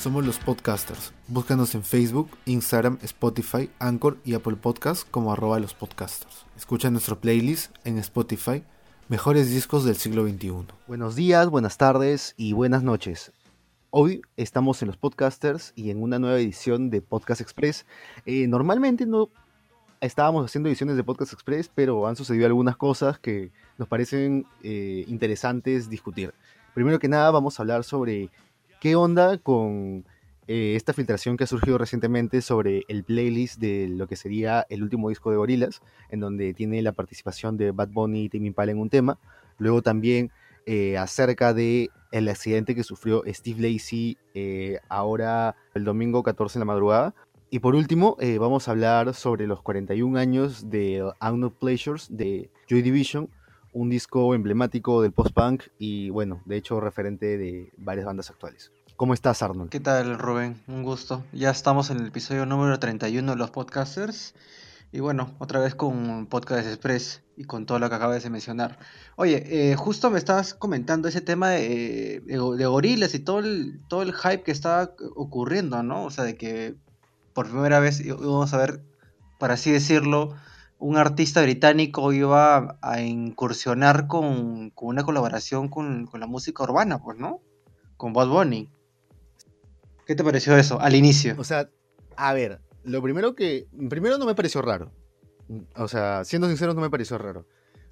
Somos los podcasters. Búscanos en Facebook, Instagram, Spotify, Anchor y Apple Podcasts como arroba los podcasters. Escucha nuestro playlist en Spotify, Mejores Discos del Siglo XXI. Buenos días, buenas tardes y buenas noches. Hoy estamos en los podcasters y en una nueva edición de Podcast Express. Eh, normalmente no estábamos haciendo ediciones de Podcast Express, pero han sucedido algunas cosas que nos parecen eh, interesantes discutir. Primero que nada vamos a hablar sobre qué onda con eh, esta filtración que ha surgido recientemente sobre el playlist de lo que sería el último disco de Gorillaz, en donde tiene la participación de Bad Bunny y Timmy Impala en un tema. Luego también eh, acerca de el accidente que sufrió Steve Lacey eh, ahora el domingo 14 en la madrugada. Y por último, vamos a hablar sobre los 41 años de Unknown Pleasures de Joy Division, un disco emblemático del post-punk y bueno, de hecho referente de varias bandas actuales. ¿Cómo estás, Arnold? ¿Qué tal, Rubén? Un gusto. Ya estamos en el episodio número 31 de los podcasters. Y bueno, otra vez con Podcast Express y con todo lo que acabas de mencionar. Oye, eh, justo me estabas comentando ese tema de, de, gorilas y todo el, todo el hype que estaba ocurriendo, ¿no? O sea, de que por primera vez íbamos a ver, para así decirlo, un artista británico iba a incursionar con, una colaboración con, la música urbana, pues, ¿no? Con Bad Bunny. ¿Qué te pareció eso al inicio? O sea, a ver, lo primero que. Primero no me pareció raro. O sea, siendo sincero, no me pareció raro.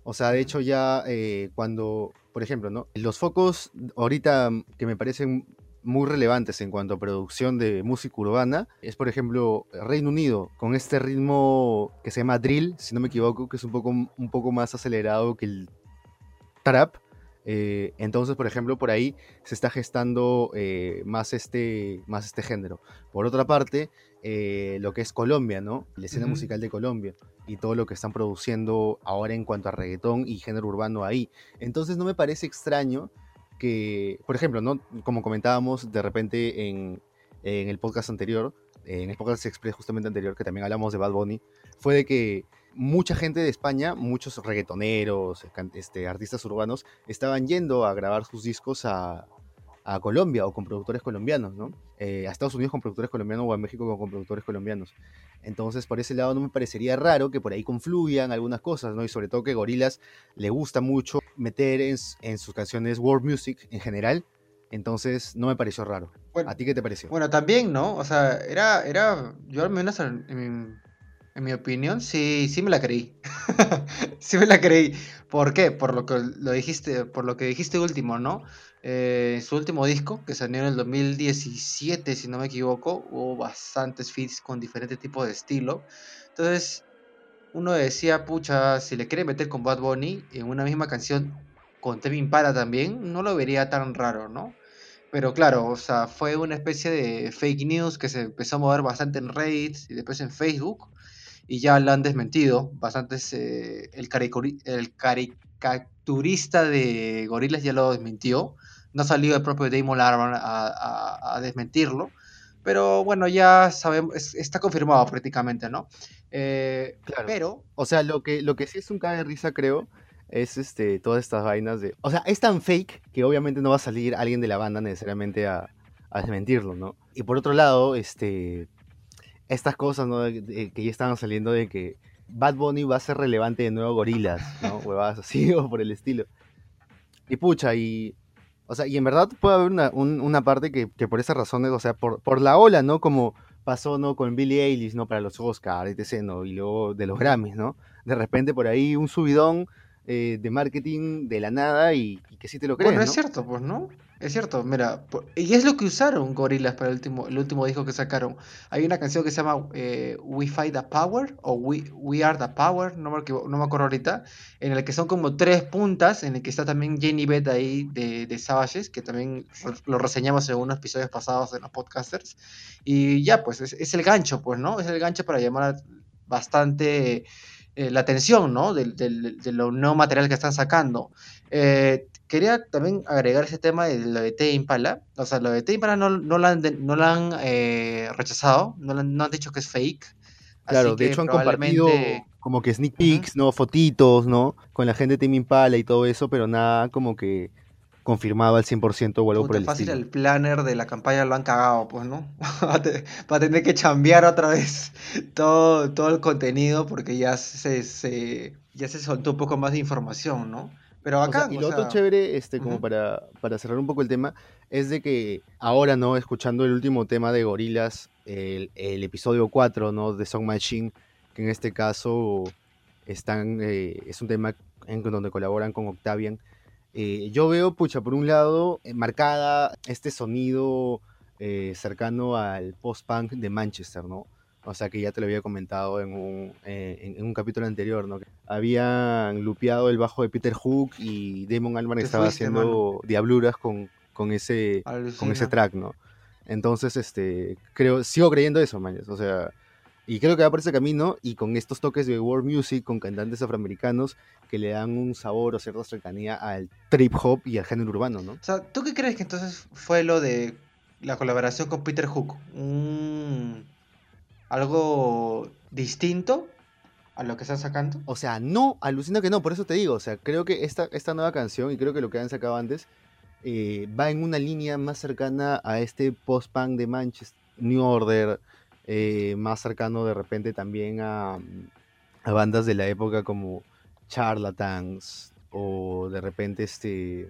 O sea, de hecho, ya eh, cuando, por ejemplo, ¿no? Los focos ahorita que me parecen muy relevantes en cuanto a producción de música urbana es, por ejemplo, Reino Unido, con este ritmo que se llama drill, si no me equivoco, que es un poco, un poco más acelerado que el trap. Eh, entonces, por ejemplo, por ahí se está gestando eh, más, este, más este género. Por otra parte, eh, lo que es Colombia, ¿no? La escena musical de Colombia y todo lo que están produciendo ahora en cuanto a reggaetón y género urbano ahí. Entonces, no me parece extraño que, por ejemplo, ¿no? como comentábamos de repente en, el podcast anterior, en el podcast express justamente anterior, que también hablamos de Bad Bunny, fue de que mucha gente de España, muchos reggaetoneros, este, artistas urbanos, estaban yendo a grabar sus discos a, a Colombia o con productores colombianos, ¿no? Eh, a Estados Unidos con productores colombianos o a México con productores colombianos. Entonces, por ese lado no me parecería raro que por ahí confluyan algunas cosas, ¿no? Y sobre todo que Gorilas le gusta mucho meter en, sus canciones world music en general. Entonces, no me pareció raro. ¿A ti qué te pareció? Bueno, también, ¿no? O sea, era, era yo al menos en, en mi opinión, sí, sí me la creí. sí me la creí. ¿Por qué? Por lo que lo dijiste, por lo que dijiste último, ¿no? Eh, su último disco, que salió en el 2017, si no me equivoco, hubo bastantes feats con diferentes tipos de estilo. Entonces, uno decía, pucha, si le quiere meter con Bad Bunny en una misma canción con Tevin Impala también, no lo vería tan raro, ¿no? Pero claro, o sea, fue una especie de fake news que se empezó a mover bastante en Reddit y después en Facebook. Y ya lo han desmentido. Bastantes. Eh, el, el caricaturista de Gorilas ya lo desmintió. No ha salido el propio Damon Albarn a, desmentirlo. Pero bueno, ya sabemos, está confirmado prácticamente, ¿no? Eh, claro. Pero. O sea, lo que, lo que sí es un cae de risa, creo, es este, todas estas vainas de. O sea, es tan fake que obviamente no va a salir alguien de la banda necesariamente a, desmentirlo, ¿no? Y por otro lado, este. Estas cosas, ¿no? que ya estaban saliendo de que Bad Bunny va a ser relevante de nuevo Gorilas, ¿no? Huevadas así o por el estilo. Y pucha, y o sea, y en verdad puede haber una, una parte que, que, por esas razones, o sea, por, por la ola, ¿no? Como pasó, ¿no? Con Billie Eilish, ¿no? Para los Oscars, etc., ¿no? Y luego de los Grammys, ¿no? De repente por ahí un subidón eh, de marketing de la nada y, que sí te lo crees, Bueno, es cierto, pues, ¿no? Es cierto, mira, y es lo que usaron Gorillaz para el último, el último disco que sacaron. Hay una canción que se llama eh, We Fight the Power o We, We Are the Power, no me, acuerdo ahorita, en el que son como tres puntas, en el que está también Jenny Beth ahí de, de Savages, que también lo reseñamos en unos episodios pasados en los podcasters. Y ya, pues es, el gancho, pues, ¿no? Es el gancho para llamar bastante eh, la atención, ¿no? De, de, lo nuevo material que están sacando. Eh, quería también agregar ese tema de lo de T Impala. O sea, lo de T Impala no, no lo han, no han eh, rechazado, no, no, han dicho que es fake. Claro, de hecho han compartido como que sneak peeks, ¿no? Fotitos, ¿no? Con la gente de Team Impala y todo eso, pero nada como que confirmado al 100% o algo por Puta, el fácil estilo. el planner de la campaña lo han cagado, pues, ¿no? Va a te- va a tener que chambear otra vez todo, todo el contenido porque ya se, se- ya se soltó un poco más de información, ¿no? Pero O sea, acá, y lo otro chévere, este, como para, para cerrar un poco el tema, es de que ahora, ¿no? Escuchando el último tema de Gorilas, el, el episodio 4, ¿no? De Song Machine, que en este caso están, eh, es un tema en donde colaboran con Octavian. Eh, yo veo, pucha, por un lado, eh, marcada este sonido eh, cercano al post-punk de Manchester, ¿no? O sea, que ya te lo había comentado en un, eh, en, en un capítulo anterior, ¿no? Habían lupeado el bajo de Peter Hook y Damon Albarn estaba fuiste, haciendo diabluras con, con, ese, con ese track, ¿no? Entonces, este, creo, sigo creyendo eso, mañas. O sea, y creo que va por ese camino y con estos toques de world music, con cantantes afroamericanos que le dan un sabor o cierta cercanía al trip hop y al género urbano, ¿no? O sea, ¿tú qué crees que entonces fue lo de la colaboración con Peter Hook? Un- ¿Algo distinto a lo que están sacando? O sea, no, alucina que no, por eso te digo, o sea, creo que esta, esta nueva canción, y creo que lo que han sacado antes, eh, va en una línea más cercana a este post-punk de Manchester, New Order, eh, más cercano de repente también a, a bandas de la época como Charlatans, o de repente este,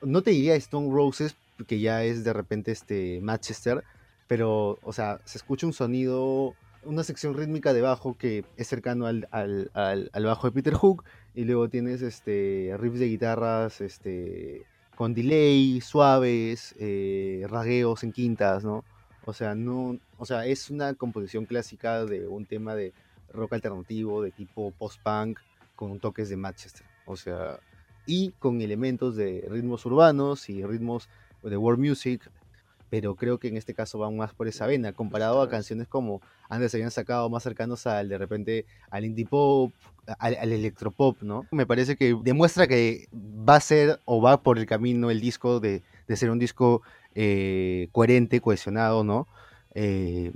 no te diría Stone Roses, que ya es de repente este Manchester, pero, o sea, se escucha un sonido, una sección rítmica de bajo que es cercano al, al- al- bajo de Peter Hook, y luego tienes este riffs de guitarras este, con delay, suaves, eh, ragueos en quintas, ¿no? O sea, no, o sea, es una composición clásica de un tema de rock alternativo de tipo post-punk con toques de Manchester, o sea, y con elementos de ritmos urbanos y ritmos de world music, pero creo que en este caso van más por esa vena, comparado a canciones como antes se habían sacado más cercanos al de repente al indie pop, al, al electropop, ¿no? Me parece que demuestra que va a ser o va por el camino el disco de, de ser un disco eh, coherente, cohesionado, ¿no? Eh,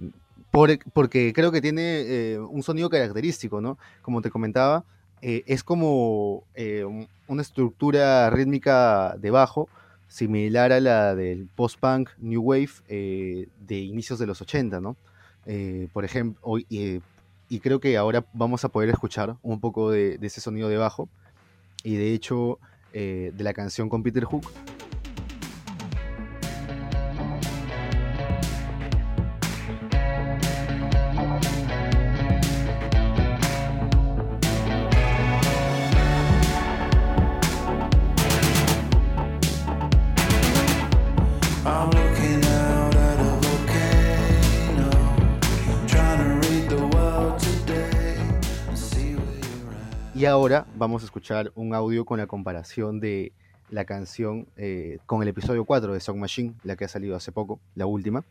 por- porque creo que tiene eh, un sonido característico, ¿no? Como te comentaba, eh, es como un- una estructura rítmica de bajo similar a la del post-punk New Wave eh, de inicios de los 80, ¿no? Eh, por ejemplo, eh, y creo que ahora vamos a poder escuchar un poco de, de ese sonido de bajo y de hecho de la canción con Peter Hook. Vamos a escuchar un audio con la comparación de la canción eh, con el episodio 4 de Song Machine, la que ha salido hace poco, la última,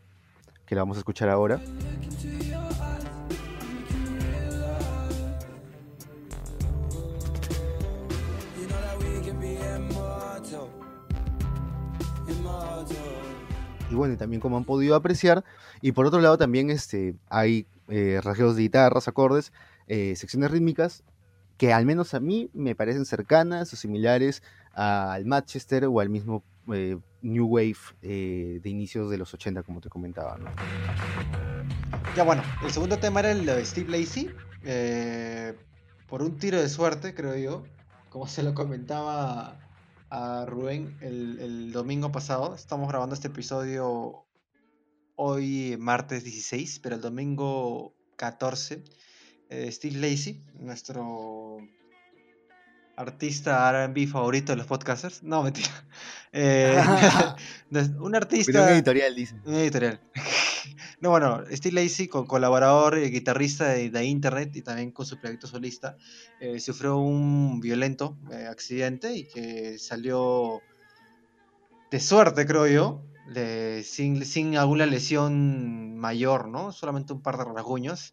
que la vamos a escuchar ahora. Y bueno, y también como han podido apreciar, y por otro lado también este, hay eh, rasgueos de guitarras, acordes, eh, secciones rítmicas que al menos a mí me parecen cercanas o similares al Manchester o al mismo eh, New Wave eh, de inicios de los 80, como te comentaba. ¿no? Ya bueno, el segundo tema era el de Steve Lacey. eh, por un tiro de suerte, creo yo. Como se lo comentaba a Rubén el, el domingo pasado. Estamos grabando este episodio hoy, martes 16, pero el domingo 14. Eh, Steve Lacey, nuestro artista RB favorito de los podcasters. No, mentira. Eh, un artista. Cuidado editorial, dice. Un editorial. No, bueno, Steve Lacey, co- colaborador y guitarrista de, de Internet y también con su proyecto solista, eh, sufrió un violento eh, accidente y que salió de suerte, creo yo, de- sin, sin alguna lesión mayor, ¿no? Solamente un par de rasguños.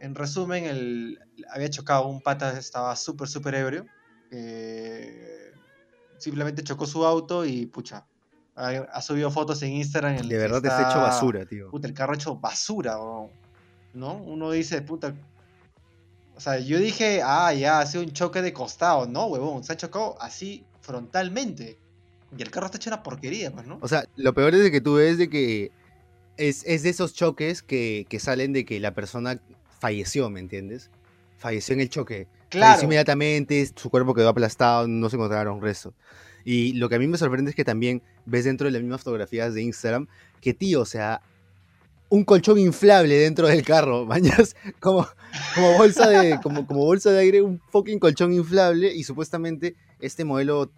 En resumen, el, había chocado un pata, estaba súper, súper ebrio. eh, simplemente chocó su auto y, pucha, ha, ha subido fotos en Instagram. en De verdad te has hecho basura, tío. Puta, el carro hecho basura, weón, ¿no? Uno dice, puta. O sea, yo dije, ah, ya, ha sido un choque de costado. No, huevón, se ha chocado así frontalmente, Y el carro está hecho una porquería, pues, ¿no? O sea, lo peor es de que tú ves de que es, es de esos choques que, que salen de que la persona falleció, ¿me entiendes? Falleció en el choque. Claro. Falleció inmediatamente, su cuerpo quedó aplastado, no se encontraron restos. Y lo que a mí me sorprende es que también ves dentro de las mismas fotografías de Instagram que, tío, o sea, un colchón inflable dentro del carro, mañas, como, como bolsa de, como, como bolsa de aire, un fucking colchón inflable y supuestamente este modelo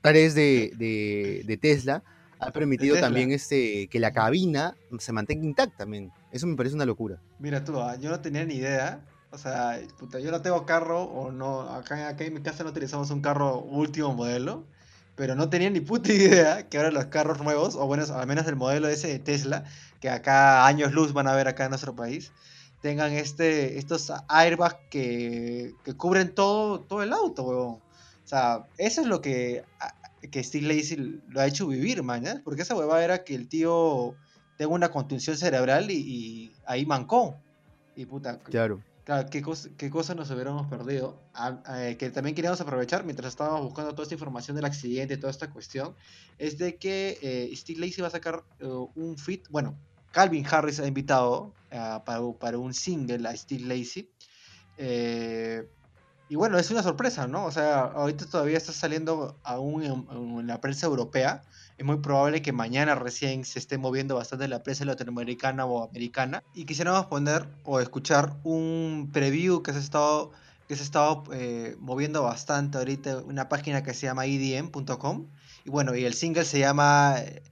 3 de, de, de Tesla ha permitido Tesla. también este, que la cabina se mantenga intacta también. Eso me parece una locura. Mira tú, ah, yo no tenía ni idea. O sea, puta, yo no tengo carro, o no, acá, en mi casa no utilizamos un carro último modelo, pero no tenía ni puta idea que ahora los carros nuevos, o bueno, al menos el modelo ese de Tesla, que acá años luz van a ver acá en nuestro país, tengan este, estos airbags que, que cubren todo, todo el auto, huevón. O sea, eso es lo que, que Steve Lacy lo ha hecho vivir, man, ¿ya? Porque esa huevada era que el tío tenga una contunción cerebral y, y ahí mancó. Y puta, Claro. Claro, qué cosa, qué cosa nos hubiéramos perdido. Ah, eh, que también queríamos aprovechar mientras estábamos buscando toda esta información del accidente toda esta cuestión. Es de que eh, Steve Lacy va a sacar eh, un fit. Bueno, Calvin Harris ha invitado ah, para, para un single a Steve Lacy. Eh, y bueno, es una sorpresa, ¿no? O sea, ahorita todavía está saliendo aún en, en la prensa europea. Es muy probable que mañana recién se esté moviendo bastante la prensa latinoamericana o americana. Y quisiéramos poner o escuchar un preview que se ha estado, que se ha estado eh, moviendo bastante ahorita, una página que se llama edm.com. Y bueno, y el single se llama eh,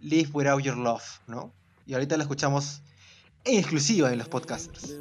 Live Without Your Love, ¿no? Y ahorita lo escuchamos en exclusiva en los podcasters.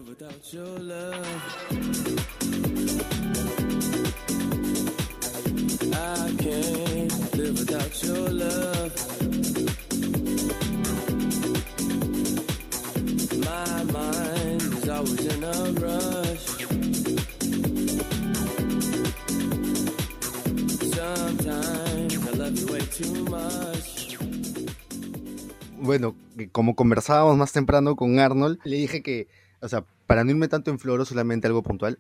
Bueno, como conversábamos más temprano con Arnold, le dije que, o sea, para no irme tanto en floro, solamente algo puntual,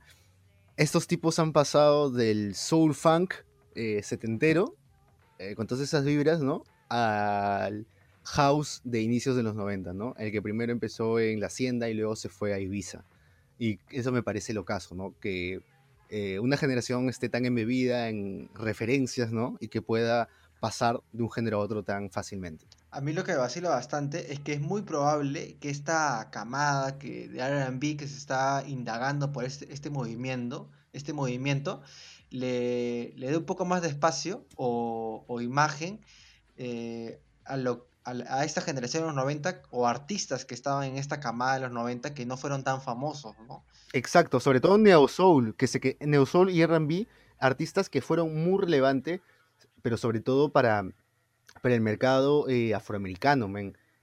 estos tipos han pasado del soul funk eh, setentero, eh, con todas esas vibras, ¿no? Al house de inicios de los 90, ¿no? El que primero empezó en La Hacienda y luego se fue a Ibiza. Y eso me parece lo caso, ¿no? Que eh, una generación esté tan embebida en referencias, ¿no? Y que pueda pasar de un género a otro tan fácilmente. A mí lo que me vacila bastante es que es muy probable que esta camada que, de R&B que se está indagando por este, este movimiento, este movimiento le, le dé un poco más de espacio o, imagen eh, a, a a esta generación de los 90 o artistas que estaban en esta camada de los 90 que no fueron tan famosos, ¿no? Exacto, sobre todo Neo Soul, que se que Neo Soul y R&B, artistas que fueron muy relevantes, pero sobre todo para, para el mercado eh, afroamericano.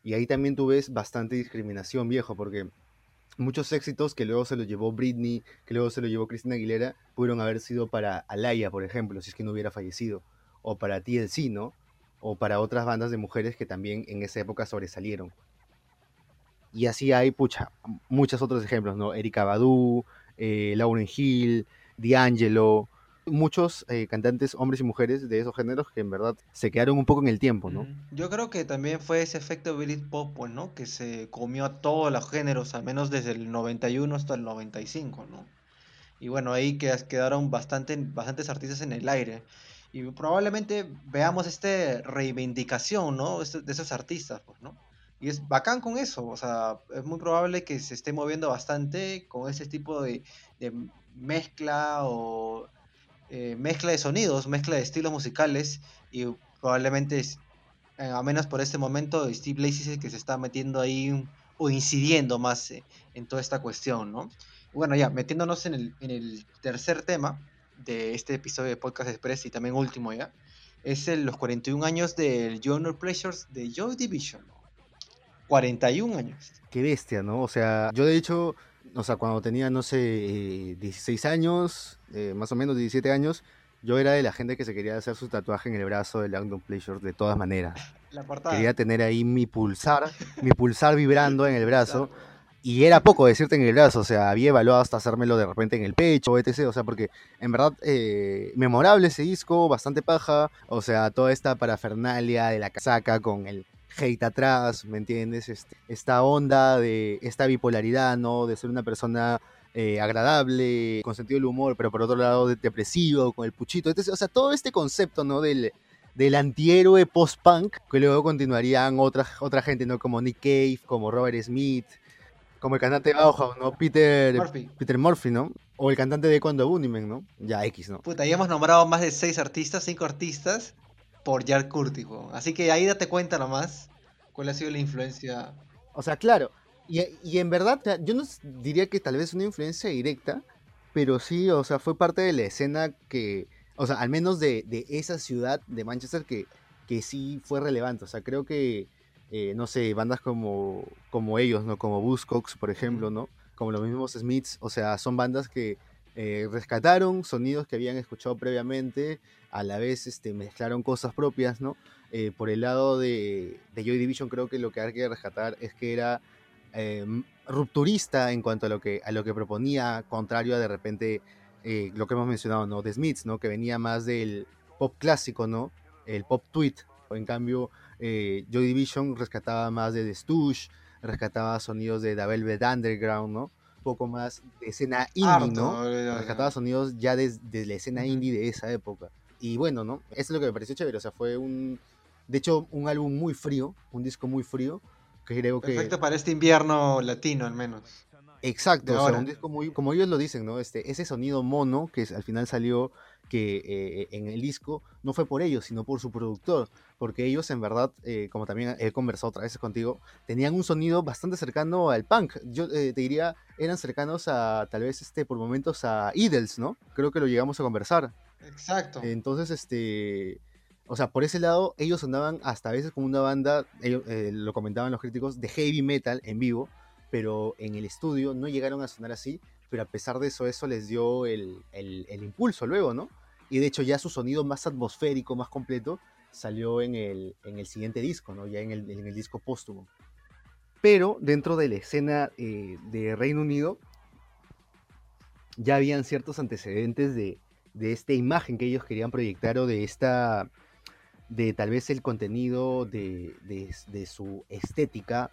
Y ahí también tú bastante discriminación, viejo, porque muchos éxitos que luego se los llevó Britney, que luego se los llevó Christina Aguilera, pudieron haber sido para Alaya, por ejemplo, si es que no hubiera fallecido, o para TLC, ¿no? O para otras bandas de mujeres que también en esa época sobresalieron. Y así hay, pucha, muchos otros ejemplos, ¿no? Erika Badu, eh, Lauryn Hill, D'Angelo, muchos eh, cantantes, hombres y mujeres de esos géneros que en verdad se quedaron un poco en el tiempo, ¿no? Ujú. Yo creo que también fue ese efecto Billy Pop, pues, ¿no? Que se comió a todos los géneros, al menos desde el 91 hasta el 95, ¿no? Y bueno, ahí que- quedaron bastante, bastantes artistas en el aire. Y probablemente veamos esta reivindicación, ¿no? Este- De esos artistas, pues, ¿no? Y es bacán con eso, o sea, es muy probable que se esté moviendo bastante con ese tipo de mezcla o eh, mezcla de sonidos, mezcla de estilos musicales y probablemente, eh, al menos por este momento, Steve Lacy es que se está metiendo ahí o incidiendo más eh, en toda esta cuestión, ¿no? Bueno, ya, metiéndonos en el, tercer tema de este episodio de Podcast Express y también último ya, es el- los 41 años del Journal Pleasures de Joy Division. ¿no? 41 años. Qué bestia, ¿no? O sea, yo de hecho, o sea, cuando tenía, no sé, eh, 16 años, eh, más o menos 17 años, yo era de la gente que se quería hacer su tatuaje en el brazo del Langdon Pleasure de todas maneras. La portada. Quería tener ahí mi pulsar, mi pulsar vibrando en el brazo, y era poco decirte en el brazo, o sea, había evaluado hasta hacérmelo de repente en el pecho, etc. O sea, porque en verdad, eh, memorable ese disco, bastante paja, o sea, toda esta parafernalia de la casaca con el hate atrás, ¿me entiendes? Este, esta onda de esta bipolaridad, ¿no? De ser una persona eh, agradable, con sentido del humor, pero por otro lado de- depresivo, con el puchito. Entonces, o sea, todo este concepto, ¿no? Del, del antihéroe post-punk, que luego continuarían otra, otra gente, ¿no? Como Nick Cave, como Robert Smith, como el cantante de Bauhaus, ¿no? Peter Murphy. Peter Murphy, ¿no? O el cantante de Cuando Bunnymen, ¿no? Ya X, ¿no? Puta, ya hemos nombrado más de seis artistas, cinco artistas, por Jar Curtis, weón. Así que ahí date cuenta nomás cuál ha sido la influencia. O sea, claro. Y, y en verdad, yo no diría que tal vez una influencia directa, pero sí, o sea, fue parte de la escena que, o sea, al menos de, de esa ciudad de Manchester que, que sí fue relevante. O sea, creo que, eh, no sé, bandas como, como ellos, ¿no? Como Buzzcocks, por ejemplo, ¿no? Como los mismos Smiths, o sea, son bandas que eh, rescataron sonidos que habían escuchado previamente, a la vez este, mezclaron cosas propias, ¿no? Eh, por el lado de, de Joy Division creo que lo que hay que rescatar es que era eh, m- rupturista en cuanto a lo que a lo que proponía, contrario a de repente eh, lo que hemos mencionado, ¿no? De Smiths, ¿no? Que venía más del pop clásico, ¿no? El pop tweet. En cambio, eh, Joy Division rescataba más de The Stooge, rescataba sonidos de The Velvet Underground, ¿no? Un poco más de escena indie, Harto, ¿no? rescataba sonidos ya desde de la escena indie de esa época. Y bueno, ¿no? Eso es lo que me pareció chévere. O sea, fue un. De hecho, un álbum muy frío, un disco muy frío, que creo que. Perfecto para este invierno latino, al menos. Exacto, o sea, un disco muy, como ellos lo dicen, ¿no? Este, ese sonido mono que al final salió que eh, en el disco no fue por ellos, sino por su productor, porque ellos en verdad, eh, como también he conversado otras veces contigo, tenían un sonido bastante cercano al punk. Yo eh, te diría, eran cercanos a tal vez este por momentos a Idols, ¿no? Creo que lo llegamos a conversar. Exacto. Entonces, este, o sea, por ese lado, ellos sonaban hasta a veces como una banda, ellos, eh, lo comentaban los críticos, de heavy metal en vivo, pero en el estudio no llegaron a sonar así, pero a pesar de eso, eso les dio el, el- el impulso luego, ¿no? Y de hecho ya su sonido más atmosférico, más completo, salió en el, en el siguiente disco, ¿no? Ya en el, en el disco póstumo. Pero dentro de la escena eh, de Reino Unido, ya habían ciertos antecedentes de, de esta imagen que ellos querían proyectar o de esta, de tal vez el contenido de, de- su estética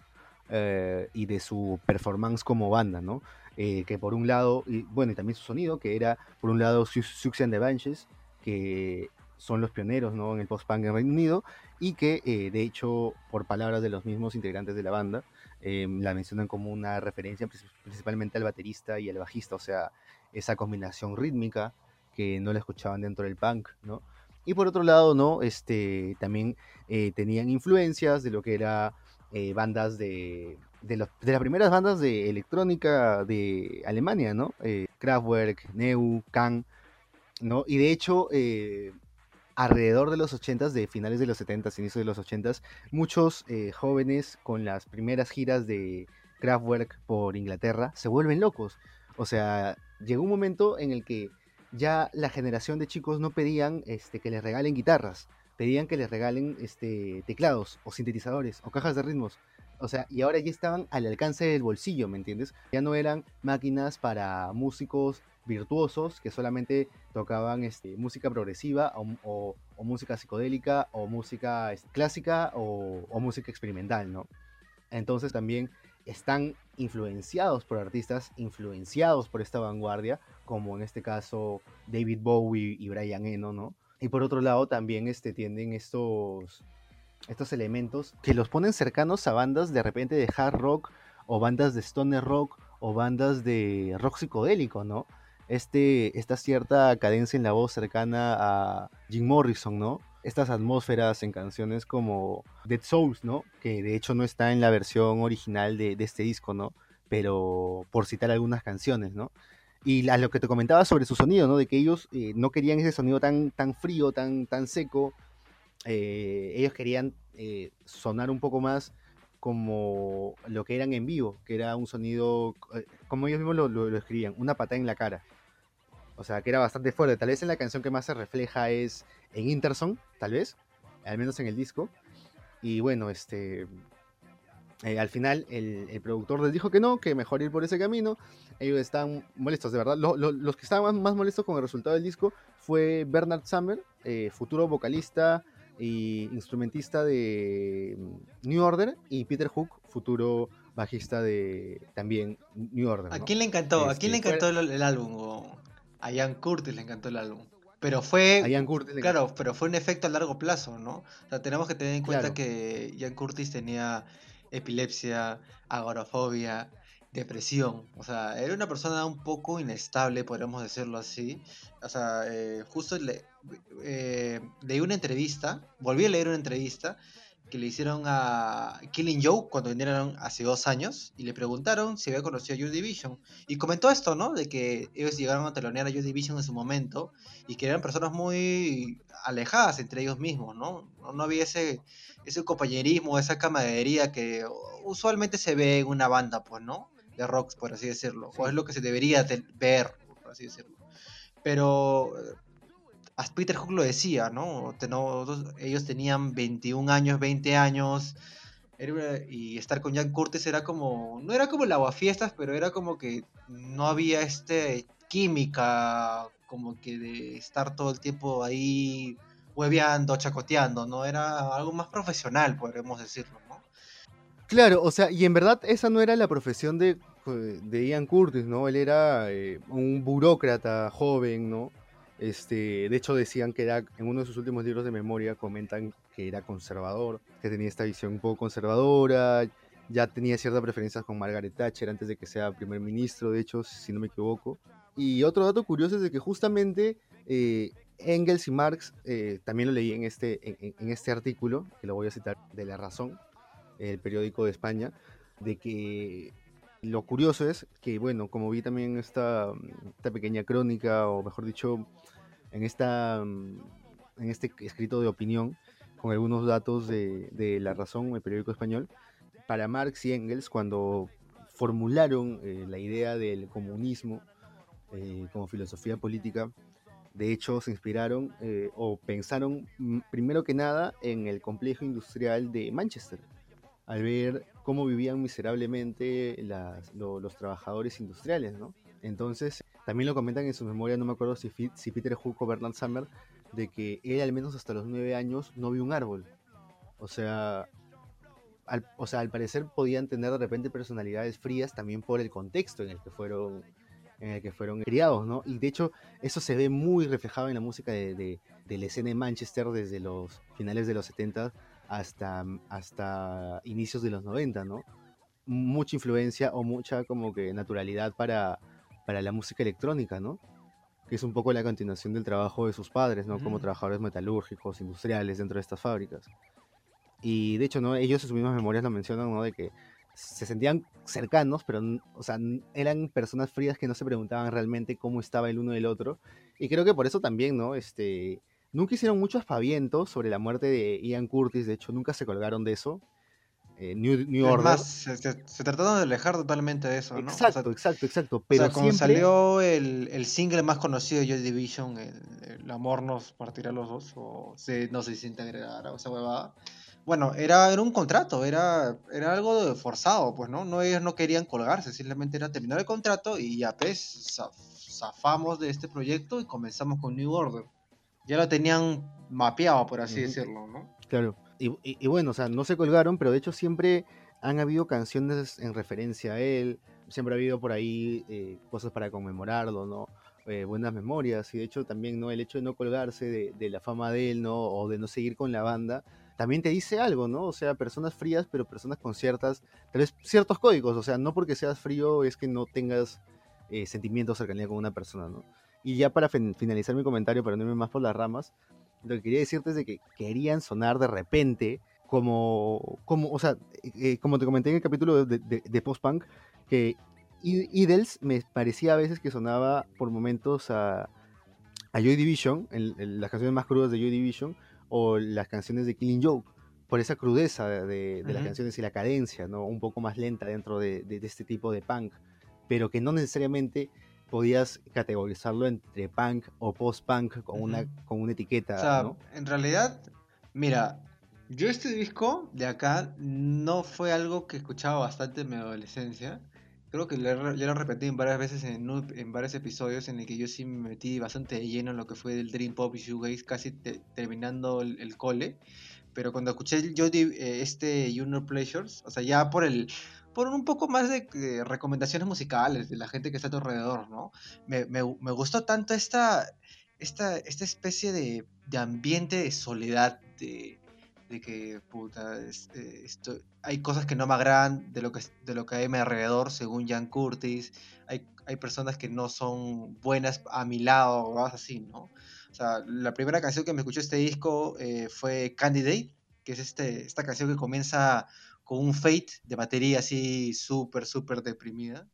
eh, y de su performance como banda, ¿no? Eh, que por un lado, y bueno, y también su sonido, que era por un lado Su- Suxy and the Banshees, que son los pioneros, ¿no? En el post-punk en Reino Unido, y que eh, de hecho, por palabras de los mismos integrantes de la banda, la mencionan como una referencia princip- principalmente al baterista y al bajista, o sea, esa combinación rítmica que no la escuchaban dentro del punk, ¿no? Y por otro lado, ¿no? Este, también eh, tenían influencias de lo que era eh, bandas de, de, las primeras bandas de electrónica de Alemania, ¿no? Eh, Kraftwerk, Neu, Kang, ¿no? Y de hecho, eh, alrededor de los 80s, de finales de los 70s, inicios de los 80s, muchos jóvenes con las primeras giras de Kraftwerk por Inglaterra se vuelven locos. O sea, llegó un momento en el que ya la generación de chicos no pedían este, que les regalen guitarras, pedían que les regalen este, teclados o sintetizadores o cajas de ritmos. O sea, y ahora ya estaban al alcance del bolsillo, ¿me entiendes? Ya no eran máquinas para músicos virtuosos que solamente tocaban este, música progresiva o, o- o música psicodélica o música este, clásica o, o música experimental, ¿no? Entonces también están influenciados por artistas influenciados por esta vanguardia, como en este caso David Bowie y Brian Eno, ¿no? Y por otro lado también este, tienen estos, estos elementos que los ponen cercanos a bandas de repente de hard rock o bandas de stoner rock o bandas de rock psicodélico, ¿no? Este, esta cierta cadencia en la voz cercana a Jim Morrison, ¿no? Estas atmósferas en canciones como Dead Souls, ¿no? Que de hecho no está en la versión original de, este disco, ¿no? Pero por citar algunas canciones, ¿no? Y a lo que te comentaba sobre su sonido, ¿no? De que ellos eh, no querían ese sonido tan, tan frío, tan, tan seco. Eh, ellos querían eh, sonar un poco más como lo que eran en vivo, que era un sonido, como ellos mismos lo, lo- lo escribían, una patada en la cara. O sea, que era bastante fuerte. Tal vez en la canción que más se refleja es en Interson, tal vez, al menos en el disco. Y bueno, este. Eh, al final el, el productor les dijo que no, que mejor ir por ese camino. Ellos están molestos, de verdad. Lo- lo- los que estaban más, más molestos con el resultado del disco fue Bernard Summer, eh, futuro vocalista y instrumentista de mm, New Order, y Peter Hook, futuro bajista de también New Order. ¿A ¿no? quién le encantó? ¿A quién le Este, encantó el, el álbum? o- A Ian Curtis le encantó el álbum. Pero fue. A Ian Curtis le Claro, pero fue un efecto a largo plazo, ¿no? O sea, tenemos que tener en cuenta Claro. que Ian Curtis tenía epilepsia, agorafobia, depresión. O sea, era una persona un poco inestable, podríamos decirlo así. O sea, eh, justo le, eh, leí una entrevista, volví a leer una entrevista que le hicieron a Killing Joe cuando vinieron hace dos años y le preguntaron si había conocido a Joy Division. Y comentó esto, ¿no? De que ellos llegaron a telonear a Joy Division en su momento y que eran personas muy alejadas entre ellos mismos, ¿no? No, no había ese, ese compañerismo, esa camaradería que usualmente se ve en una banda, pues, ¿no? De rock, por así decirlo. O es lo que se debería de- ver, por así decirlo. Pero as- Peter Hook lo decía, ¿no? Ellos tenían 21 años, 20 años. y estar con Jan Curtis era como. No era como el aguafiestas, pero era como que no había este química, como que de estar todo el tiempo ahí hueveando, chacoteando, ¿no? Era algo más profesional, podríamos decirlo, ¿no? Claro, o sea, y en verdad esa no era la profesión de, de Ian Curtis, ¿no? Él era eh, un burócrata joven, ¿no? Este, de hecho decían que era, en uno de sus últimos libros de memoria comentan que era conservador, que tenía esta visión un poco conservadora, ya tenía ciertas preferencias con Margaret Thatcher antes de que sea primer ministro, de hecho, si no me equivoco. Y otro dato curioso es de que justamente eh, Engels y Marx, eh, también lo leí en este, en- en- este artículo, que lo voy a citar de La Razón, el periódico de España, de que lo curioso es que, bueno, como vi también esta, esta pequeña crónica, o mejor dicho, en, esta, mm, en este escrito de opinión, con algunos datos de, de La Razón, el periódico español, para Marx y Engels, cuando formularon eh, la idea del comunismo eh, como filosofía política, de hecho se inspiraron eh, o pensaron mm, primero que nada en el complejo industrial de Manchester, al ver cómo vivían miserablemente las- lo- los trabajadores industriales, ¿no? Entonces, también lo comentan en su memoria, no me acuerdo si, si Peter Hook o Bernard Summer, de que él al menos hasta los nueve años no vio un árbol. O sea, al, o sea, al parecer podían tener de repente personalidades frías también por el contexto en el que fueron en el que fueron criados, ¿no? Y de hecho, eso se ve muy reflejado en la música de, de, de la escena de Manchester desde los finales de los 70 hasta, hasta inicios de los 90, ¿no? Mucha influencia o mucha como que naturalidad para, para la música electrónica, ¿no? Que es un poco la continuación del trabajo de sus padres, ¿no? Como Ujú. trabajadores metalúrgicos, industriales dentro de estas fábricas. Y de hecho, ¿no? Ellos en sus mismas memorias lo mencionan, ¿no? De que se sentían cercanos, pero, o sea, eran personas frías que no se preguntaban realmente cómo estaba el uno del otro. Y creo que por eso también, ¿no? Este, nunca hicieron mucho aspaviento sobre la muerte de Ian Curtis, de hecho, nunca se colgaron de eso. Eh, New, New Order. más, se, se- se trataron de alejar totalmente de eso, ¿no? O sea, exacto, exacto, exacto. O Pero sea, cuando siempre... salió el, el single más conocido de Joy Division, el, el Amor nos partirá a los dos, o se, no sé si se integrará o esa huevada. Bueno, era, era un contrato, era, era algo de forzado, pues, ¿no? no Ellos no querían colgarse, simplemente era terminar el contrato y ya, pues, zaf- zafamos de este proyecto y comenzamos con New Order. Ya lo tenían mapeado, por así decirlo, ¿no? Claro. Y, y- y bueno, o sea, no se colgaron, pero de hecho siempre han habido canciones en referencia a él. Siempre ha habido por ahí eh, cosas para conmemorarlo, ¿no? Eh, buenas memorias. Y de hecho también, ¿no? El hecho de no colgarse de, de la fama de él, ¿no? O de no seguir con la banda, también te dice algo, ¿no? O sea, personas frías, pero personas con ciertas, tal vez ciertos códigos. O sea, no porque seas frío es que no tengas eh, sentimientos cercanía con una persona, ¿no? Y ya para fin- finalizar mi comentario, para no irme más por las ramas, lo que quería decirte es de que querían sonar de repente como, como o sea, eh, como te comenté en el capítulo de, de- de post-punk, que Idles me parecía a veces que sonaba por momentos a, a Joy Division, en, en las canciones más crudas de Joy Division, o las canciones de Killing Joke, por esa crudeza de, las canciones y la cadencia, ¿no? Un poco más lenta dentro de, de- de este tipo de punk, pero que no necesariamente podías categorizarlo entre punk o post-punk con, una, Ujú. con una etiqueta, O sea, ¿no? en realidad, mira, Yo este disco de acá no fue algo que escuchaba bastante en mi adolescencia. Creo que ya lo repetí en varias veces en, en varios episodios en el que yo sí me metí bastante de lleno en lo que fue el Dream Pop y Shoegaze, casi te- terminando el, el cole. Pero cuando escuché yo eh, este Know Pleasures, o sea, ya por el por un poco más de, de recomendaciones musicales de la gente que está a tu alrededor, ¿no? Me, me- me gustó tanto esta, esta, esta especie de, de ambiente de soledad, de, de que, puta, eh, esto- hay cosas que no me agradan de lo que, de lo que hay a mi alrededor, según Jan Curtis, hay, hay personas que no son buenas a mi lado, o algo así, ¿no? O sea, la primera canción que me escuchó este disco eh, fue Candidate, que es este, esta canción que comienza con un fade de batería así súper, súper deprimida.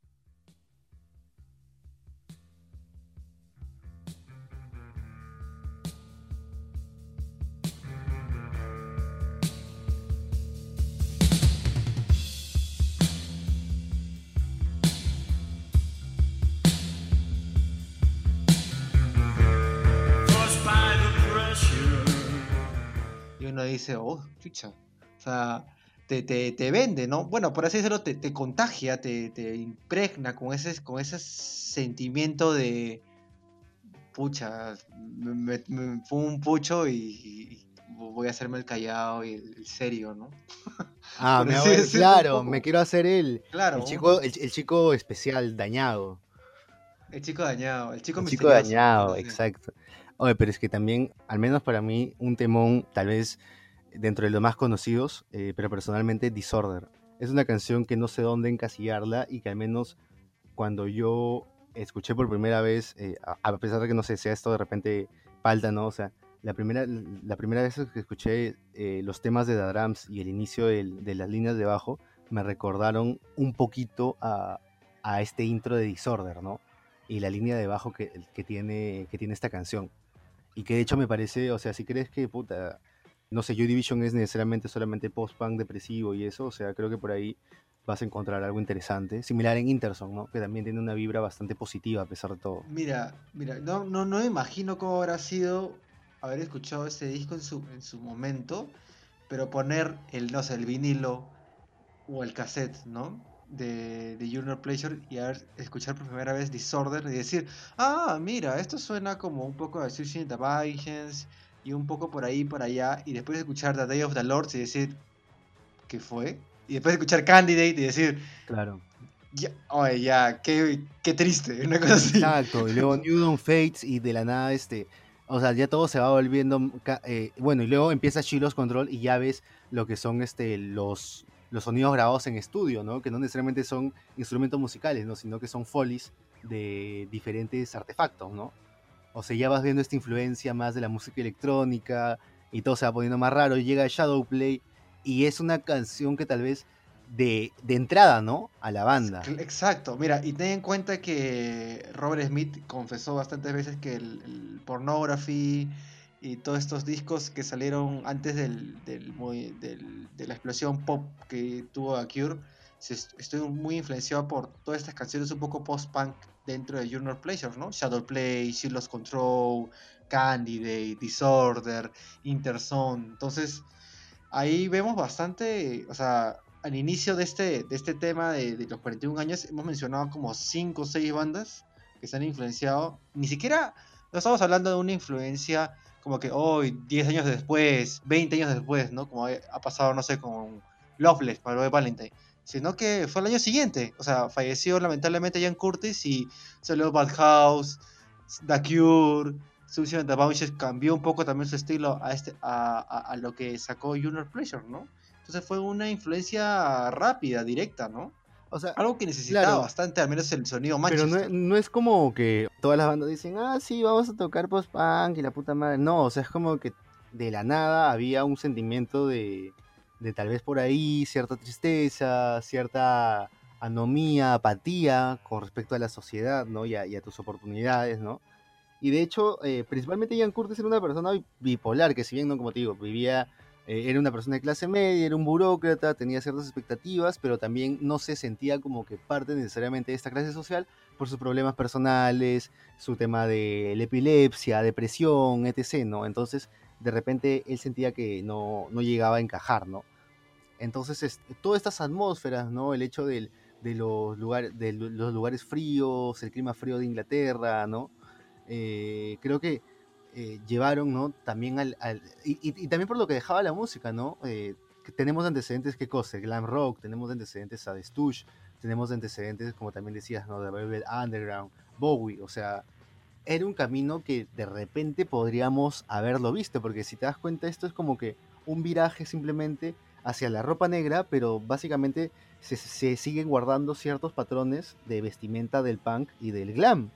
Y uno dice, oh, chucha. O sea, te, te, te vende, ¿no? Bueno, por así decirlo, te, te contagia, te, te impregna con ese, con ese sentimiento de, pucha, me, me, me fumo un pucho y, y voy a hacerme el callado y el, el serio, ¿no? Ah, me hago claro, me quiero hacer el, Claro, el, chico, el, el chico especial dañado. el chico dañado, el chico El chico dañado, exacto. Oye, pero es que también, al menos para mí, un temón, tal vez dentro de los más conocidos, eh, pero personalmente Disorder. Es una canción que no sé dónde encasillarla y que al menos cuando yo escuché por primera vez, eh, a, pesar de que no sé, sea esto de repente falta, ¿no? O sea, la primera, la primera vez que escuché eh, los temas de The Drums y el inicio de las líneas de bajo, me recordaron un poquito a, a este intro de Disorder, ¿no? Y la línea de bajo que, que, tiene, que tiene esta canción. Y que de hecho me parece, o sea, si crees que, puta, no sé, Joy Division es necesariamente solamente post-punk depresivo y eso, o sea, creo que por ahí vas a encontrar algo interesante. Similar en Interson, ¿no? Que también tiene una vibra bastante positiva a pesar de todo. Mira, mira, no, no, no me imagino cómo habrá sido haber escuchado este disco en su, en su momento, pero poner el, no sé, el vinilo o el cassette, ¿no? De, de Junior Pleasure y haber, escuchar por primera vez Disorder y decir, ah, mira, esto suena como un poco de Suicide Visions y un poco por ahí, por allá, y después escuchar The Day of the Lord y decir, ¿qué fue? Y después escuchar Candidate y decir, Claro. ya, oye, ya, qué, qué triste, una cosa así. Exacto, y luego New Dawn Fates y de la nada este, o sea, ya todo se va volviendo, eh, bueno, y luego empieza Shilo's Control y ya ves lo que son este, los, los sonidos grabados en estudio, ¿no? Que no necesariamente son instrumentos musicales, ¿no? Sino que son folies de diferentes artefactos, ¿no? O sea, ya vas viendo esta influencia más de la música electrónica y todo se va poniendo más raro, llega Shadowplay y es una canción que tal vez de, de entrada, ¿no? A la banda. Exacto, mira, y ten en cuenta que Robert Smith confesó bastantes veces que el, el Pornography y todos estos discos que salieron antes del, del- de la explosión pop que tuvo a Cure, se est- estuvo muy influenciado por todas estas canciones un poco post-punk dentro de Junior Pleasure, ¿no? Shadowplay, She Lost Control, Candidate, Disorder, Interzone. Entonces, ahí vemos bastante, o sea, al inicio de este, de este tema de, los 41 años hemos mencionado como 5 o 6 bandas que se han influenciado. Ni siquiera, no estamos hablando de una influencia como que hoy, 10 años después, 20 años después, ¿no? Como ha pasado, no sé, con Loveless, para lo de Valentine. Sino que fue el año siguiente. O sea, falleció lamentablemente Ian Curtis y salió Bad House, The Cure, Suicide and the Bounces cambió un poco también su estilo a, este, a, a- a lo que sacó Junior Pleasure, ¿no? Entonces fue una influencia rápida, directa, ¿no? O sea, Algo que necesitaba Claro. bastante, al menos el sonido Pero no, Manchester. no es como que todas las bandas dicen, ah, sí, vamos a tocar post-punk y la puta madre. No, o sea, es como que de la nada había un sentimiento de, de tal vez por ahí cierta tristeza, cierta anomía, apatía con respecto a la sociedad, ¿no? Y a, tus oportunidades, ¿no? Y de hecho, eh, principalmente Ian Curtis era una persona bi- bipolar, que si bien, no como te digo, vivía, eh, era una persona de clase media, era un burócrata, tenía ciertas expectativas, pero también no se sentía como que parte necesariamente de esta clase social por sus problemas personales, su tema de la epilepsia, depresión, etc., ¿no? Entonces, de repente él sentía que no, no llegaba a encajar, ¿no? Entonces, es- todas estas atmósferas, ¿no? El hecho del- de, los lugares, de los lugares fríos, el clima frío de Inglaterra, ¿no? Eh, creo que eh, llevaron, ¿no? También al... al- y, y- también por lo que dejaba la música, ¿no? Eh, tenemos antecedentes, ¿qué cosa? Glam rock, tenemos antecedentes a The Stooges, tenemos antecedentes, como también decías, ¿no? De Velvet Underground, Bowie, o sea, era un camino que de repente podríamos haberlo visto, porque si te das cuenta, esto es como que un viraje simplemente hacia la ropa negra, pero básicamente se, se siguen guardando ciertos patrones de vestimenta del punk y del glam.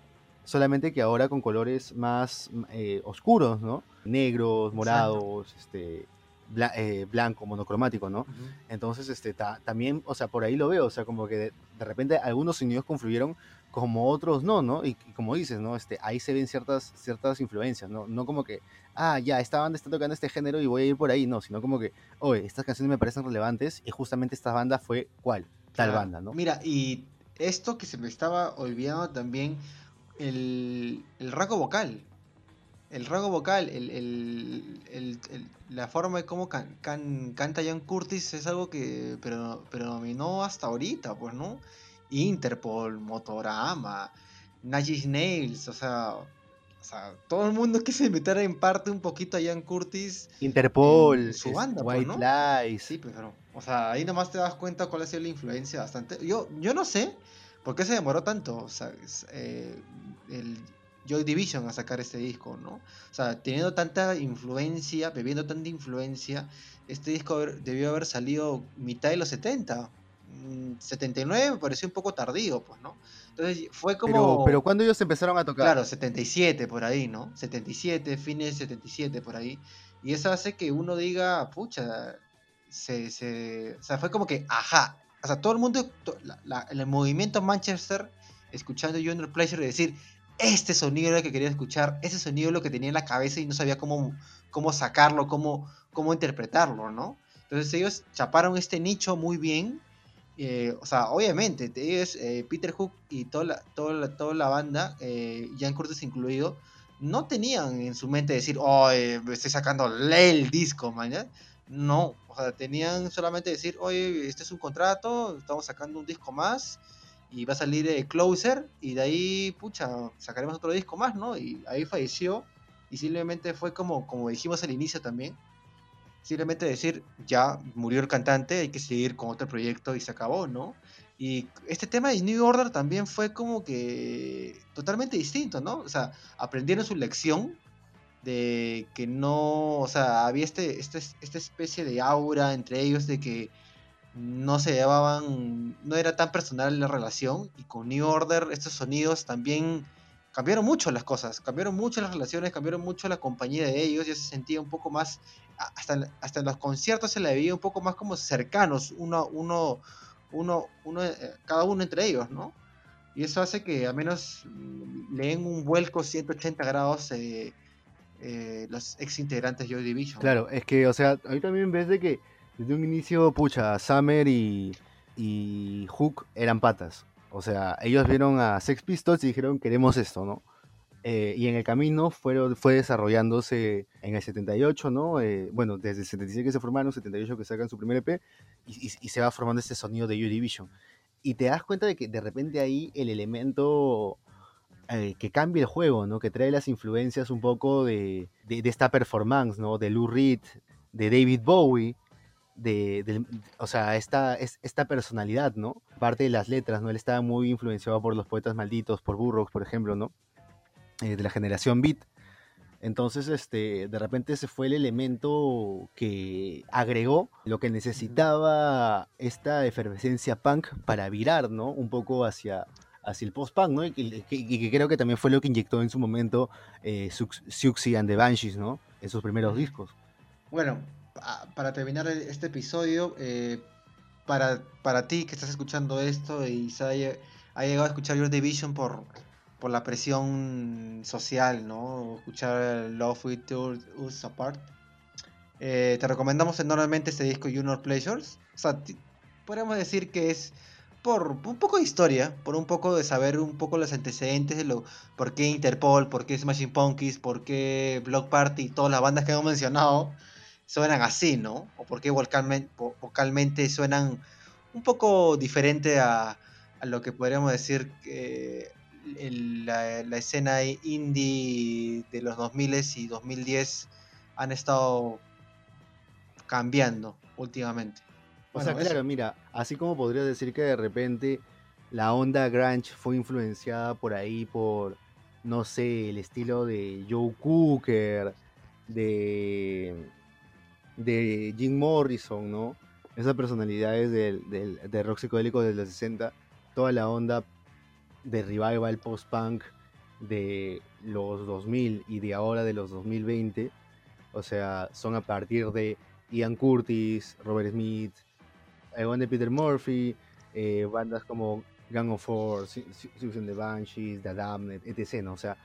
Solamente que ahora con colores más eh, oscuros, ¿no? Negros, morados, este, bla- eh, blanco, monocromático, ¿no? Ujú. Entonces, este, ta- también, o sea, por ahí lo veo, o sea, como que de, de repente algunos sonidos confluyeron como otros no, ¿no? Y, y como dices, ¿no? Este, ahí se ven ciertas, ciertas influencias, ¿no? No como que, ah, ya, esta banda está tocando este género y voy a ir por ahí, no, sino como que, oye, estas canciones me parecen relevantes y justamente esta banda fue, ¿cuál? Tal Claro. banda, ¿no? Mira, y esto que se me estaba olvidando también, el, el rasgo vocal. El rasgo vocal, el, el- el- el- la forma de cómo can- can- canta Jan Curtis es algo que pero, predominó hasta ahorita, pues, ¿no? Interpol, Motorama, Inch Nails, o sea, o sea, todo el mundo quiso invitar en parte un poquito a Jan Curtis. Interpol, su banda, pues, White ¿no? Lies. Sí, pues, pero, o sea, ahí nomás te das cuenta cuál ha sido la influencia bastante. Yo, yo no sé por qué se demoró tanto, o sea, es, eh, el Joy Division a sacar este disco, ¿no? O sea, teniendo tanta influencia, bebiendo tanta influencia, este disco debió haber salido mitad de los 70. Mm, 79 me pareció un poco tardío, pues, ¿no? Entonces fue como... Pero, pero cuando ellos empezaron a tocar, Claro, 77 por ahí, ¿no? 77, fines de 77 por ahí. Y eso hace que uno diga, pucha, se, se, o sea, fue como que, ajá. O sea, todo el mundo, to- la- la- el movimiento Manchester, escuchando Junior Pleasure y decir, este sonido era el que quería escuchar, ese sonido es lo que tenía en la cabeza y no sabía cómo, cómo sacarlo, cómo, cómo interpretarlo, ¿no? Entonces ellos chaparon este nicho muy bien. eh, o sea, obviamente, es, eh, Peter Hook y toda la, toda la, toda la banda, eh, Jan Curtis incluido, no tenían en su mente decir, oh, me estoy sacando el disco, man. ¿ya? No, o sea, tenían solamente decir, oye, este es un contrato, estamos sacando un disco más y va a salir eh, Closer y de ahí, pucha, sacaremos otro disco más, ¿no? Y ahí falleció y simplemente fue como, como dijimos al inicio también, simplemente decir, ya murió el cantante, hay que seguir con otro proyecto y se acabó, ¿no? Y este tema de New Order también fue como que totalmente distinto, ¿no? O sea, aprendieron su lección de que no, o sea, había este, este, esta especie de aura entre ellos de que no se llevaban, no era tan personal la relación y con New Order estos sonidos también cambiaron mucho las cosas, cambiaron mucho las relaciones, cambiaron mucho la compañía de ellos, ya se sentía un poco más, hasta, hasta en los conciertos se le veía un poco más como cercanos, uno, uno, uno, uno, eh, cada uno entre ellos, ¿no? Y eso hace que al menos le den un vuelco 180 grados eh, eh, los ex integrantes de Joy Division. Claro, es que, o sea, ahí también ves de que desde un inicio, pucha, Summer y, y Hook eran patas. O sea, ellos vieron a Sex Pistols y dijeron, queremos esto, ¿no? Eh, y en el camino fue desarrollándose en el 78, ¿no? Eh, bueno, desde el 76 que se formaron, 78 que sacan su primer EP, y, y- y se va formando este sonido de Joy Division. Y te das cuenta de que de repente ahí el elemento eh, que cambia el juego, ¿no? Que trae las influencias un poco de, de- de esta performance, ¿no? De Lou Reed, de David Bowie, de, del- o sea, esta, es- esta personalidad, ¿no? Parte de las letras, ¿no? Él estaba muy influenciado por los poetas malditos, por Burroughs, por ejemplo, ¿no? Eh, de la generación Beat. Entonces, este, de repente ese fue el elemento que agregó lo que necesitaba esta efervescencia punk para virar, ¿no? Un poco hacia, hacia el post-punk, ¿no? Y que, que- y que creo que también fue lo que inyectó en su momento eh, Sux- Siouxsie and the Banshees, ¿no? En sus primeros discos. Bueno, para terminar este episodio, eh, para, para ti que estás escuchando esto y se ha llegado a escuchar Your Division por, por la presión social, ¿no? Escuchar Love With Us Apart. eh, te recomendamos enormemente este disco Junior Pleasures. O sea, podríamos decir que es por un poco de historia, por un poco de saber un poco los antecedentes de lo por qué Interpol, por qué Smashing Pumpkins, por qué Block Party y todas las bandas que hemos mencionado suenan así, ¿no? O por qué vocalmente, vocalmente suenan un poco diferente a, a lo que podríamos decir que el- la, la escena indie de los 2000 y 2010 han estado cambiando últimamente. O sea, eso. claro, mira, así como podrías decir que de repente la onda grunge fue influenciada por ahí por, no sé, el estilo de Joe Cooker, de, de Jim Morrison, ¿no? Esas personalidades del, del, del rock psicodélico de los 60, toda la onda de revival post-punk de los 2000 y de ahora de los 2020, o sea, son a partir de Ian Curtis, Robert Smith, el de Peter Murphy, eh, bandas como Gang of Four, Su- Su- Susan the Banshees, The Damned, etc. O sea,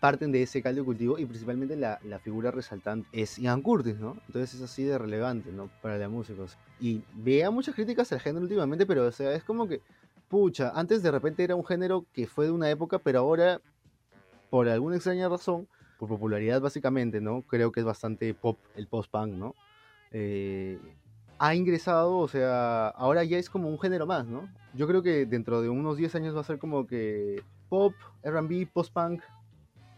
parten de ese caldo de cultivo y principalmente la, la figura resaltante es Ian Curtis, ¿no? Entonces es así de relevante, ¿no? Para la música. o sea. Y vea muchas críticas al género últimamente, pero o sea, es como que, pucha, antes de repente era un género que fue de una época, pero ahora, por alguna extraña razón, por popularidad básicamente, ¿no? Creo que es bastante pop el post-punk, ¿no? Eh, ha ingresado, o sea, ahora ya es como un género más, ¿no? Yo creo que dentro de unos 10 años va a ser como que pop, RB, post-punk,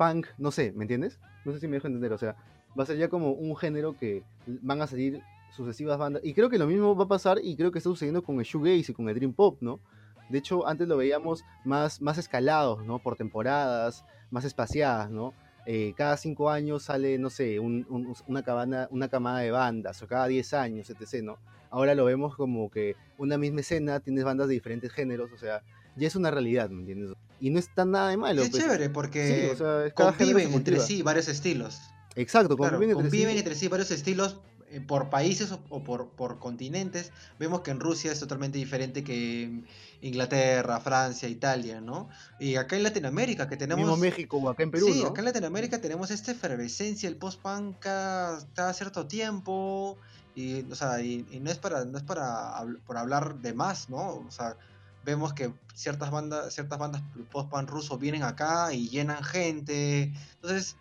punk, no sé, ¿me entiendes? No sé si me dejo entender, o sea, va a ser ya como un género que van a salir sucesivas bandas. Y creo que lo mismo va a pasar y creo que está sucediendo con el shoegaze y con el dream pop, ¿no? De hecho, antes lo veíamos más, más escalados, ¿no? Por temporadas, más espaciadas, ¿no? Eh, cada cinco años sale, no sé, un- un- una, cabana, una camada de bandas, o cada 10 años, etc., ¿no? Ahora lo vemos como que una misma escena, tienes bandas de diferentes géneros, o sea, ya es una realidad, ¿me entiendes? Y no está nada de malo. es pues. chévere Sí, porque o sea, conviven entre sí varios estilos. Exacto, Claro, conviven entre conviven sí. entre sí varios estilos eh, por países o, o por, por continentes. Vemos que en Rusia es totalmente diferente que en Inglaterra, Francia, Italia, ¿no? Y acá en Latinoamérica que tenemos... Mismo México o acá en Perú, sí, ¿no? acá en Latinoamérica tenemos esta efervescencia, el post-punk cada, cada cierto tiempo. Y, o sea, y, y no es para, no es para por hablar de más, ¿no? O sea, vemos que ciertas bandas, ciertas bandas post-punk rusos vienen acá y llenan gente. Entonces,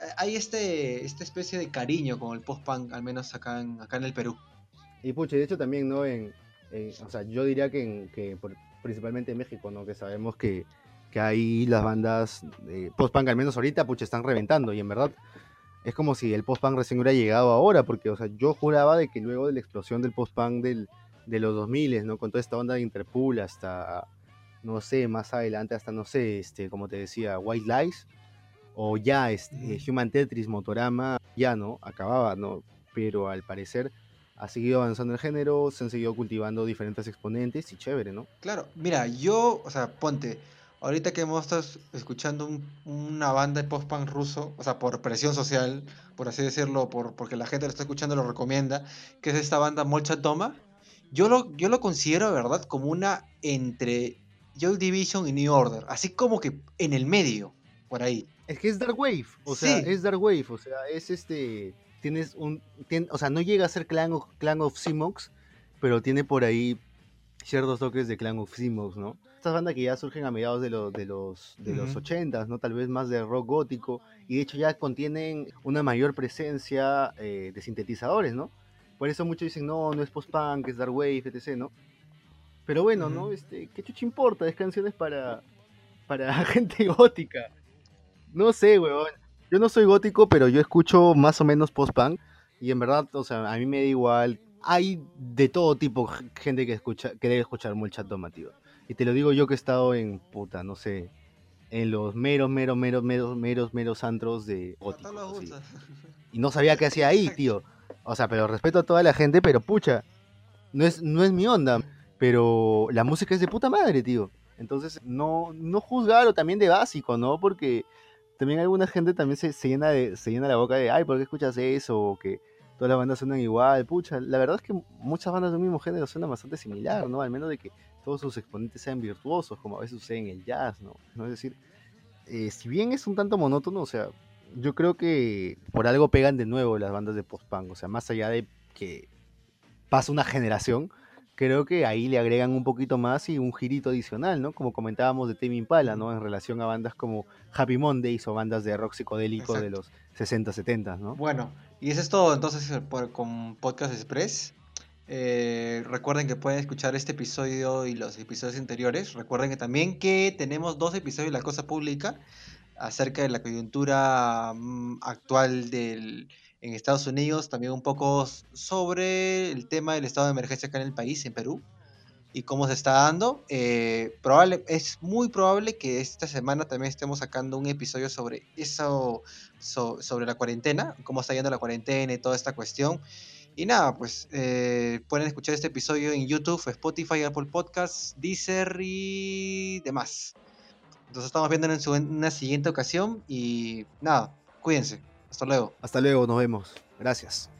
eh, hay este, esta especie de cariño con el post-punk, al menos acá en, acá en el Perú. Y pucha, de hecho también, ¿no? En, o sea, yo diría que, en, que principalmente en México, ¿no? Que sabemos que, que ahí las bandas post-punk, al menos ahorita, pucha, están reventando. Y en verdad, es como si el post-punk recién hubiera llegado ahora, porque, o sea, yo juraba de que luego de la explosión del post-punk del, de los 2000, ¿no? Con toda esta onda de Interpol hasta, no sé, más adelante, hasta, no sé, este, como te decía, White Lies, o ya este. Human Tetris, Motorama, ya, ¿no? Acababa, ¿no? Pero al parecer ha seguido avanzando el género, se han seguido cultivando diferentes exponentes y chévere, ¿no? Claro, mira, yo, o sea, ponte, ahorita que hemos estado es- escuchando un- una banda de post-punk ruso, o sea, por presión social, por así decirlo, por, porque la gente lo está escuchando lo recomienda, que es esta banda Molchat Doma, yo lo, yo lo considero, de verdad, como una entre Joy Division y New Order, así como que en el medio, por ahí. Es que es Dark Wave, o sea, es Dark Wave, o sea, es este, tienes un, tien- o sea, no llega a ser Clan of, Clan of Simox, pero tiene por ahí ciertos toques de Clan of Simox, ¿no? Estas bandas que ya surgen a mediados de los, de los, de los Ujú. 80s, ¿no? Tal vez más de rock gótico, y de hecho ya contienen una mayor presencia eh, de sintetizadores, ¿no? Por eso muchos dicen, no, no es post-punk, es Dark Wave, etc., ¿no? Pero bueno, ¿no? Ujú. Este, ¿qué chucha importa? Es canciones para, para gente gótica. No sé, weón. Yo no soy gótico, pero yo escucho más o menos post-punk. Y en verdad, o sea, a mí me da igual. Hay de todo tipo gente que escucha, que debe escuchar mucha toma, tío. Y te lo digo yo que he estado en, puta, no sé, en los meros, meros, meros, meros, meros, meros antros de gusta. Y no sabía qué hacía ahí, tío. O sea, pero respeto a toda la gente, pero pucha, no es, no es mi onda. Pero la música es de puta madre, tío. Entonces, no, no juzgarlo también de básico, ¿no? Porque también alguna gente también se, llena de, se llena la boca de, ay, ¿por qué escuchas eso? O que todas las bandas suenan igual. Pucha, la verdad es que muchas bandas de un mismo género suenan bastante similar, ¿no? Al menos de que todos sus exponentes sean virtuosos, como a veces sucede en el jazz, ¿no? ¿No? Es decir, eh, si bien es un tanto monótono, o sea, yo creo que por algo pegan de nuevo las bandas de post-punk, o sea, más allá de que pasa una generación, creo que ahí le agregan un poquito más y un girito adicional, ¿no? Como comentábamos de Tame Impala, ¿no? En relación a bandas como Happy Mondays o bandas de rock psicodélico de Exacto. los 60, 70, ¿no? Bueno, y eso es todo entonces eh, por- con Podcast Express. Eh, recuerden que pueden escuchar este episodio y los episodios anteriores. Recuerden que también que tenemos dos episodios de La Cosa Pública acerca de la coyuntura mm, actual del, en Estados Unidos, también un poco sobre el tema del estado de emergencia acá en el país, en Perú, y cómo se está dando. Eh, probable, es muy probable que esta semana también estemos sacando un episodio sobre eso, so- sobre la cuarentena, cómo está yendo la cuarentena y toda esta cuestión. Y nada, pues eh, pueden escuchar este episodio en YouTube, Spotify, Apple Podcasts, Deezer y demás. Nos estamos viendo en una siguiente ocasión y nada, cuídense. Hasta luego. Hasta luego, nos vemos. Gracias.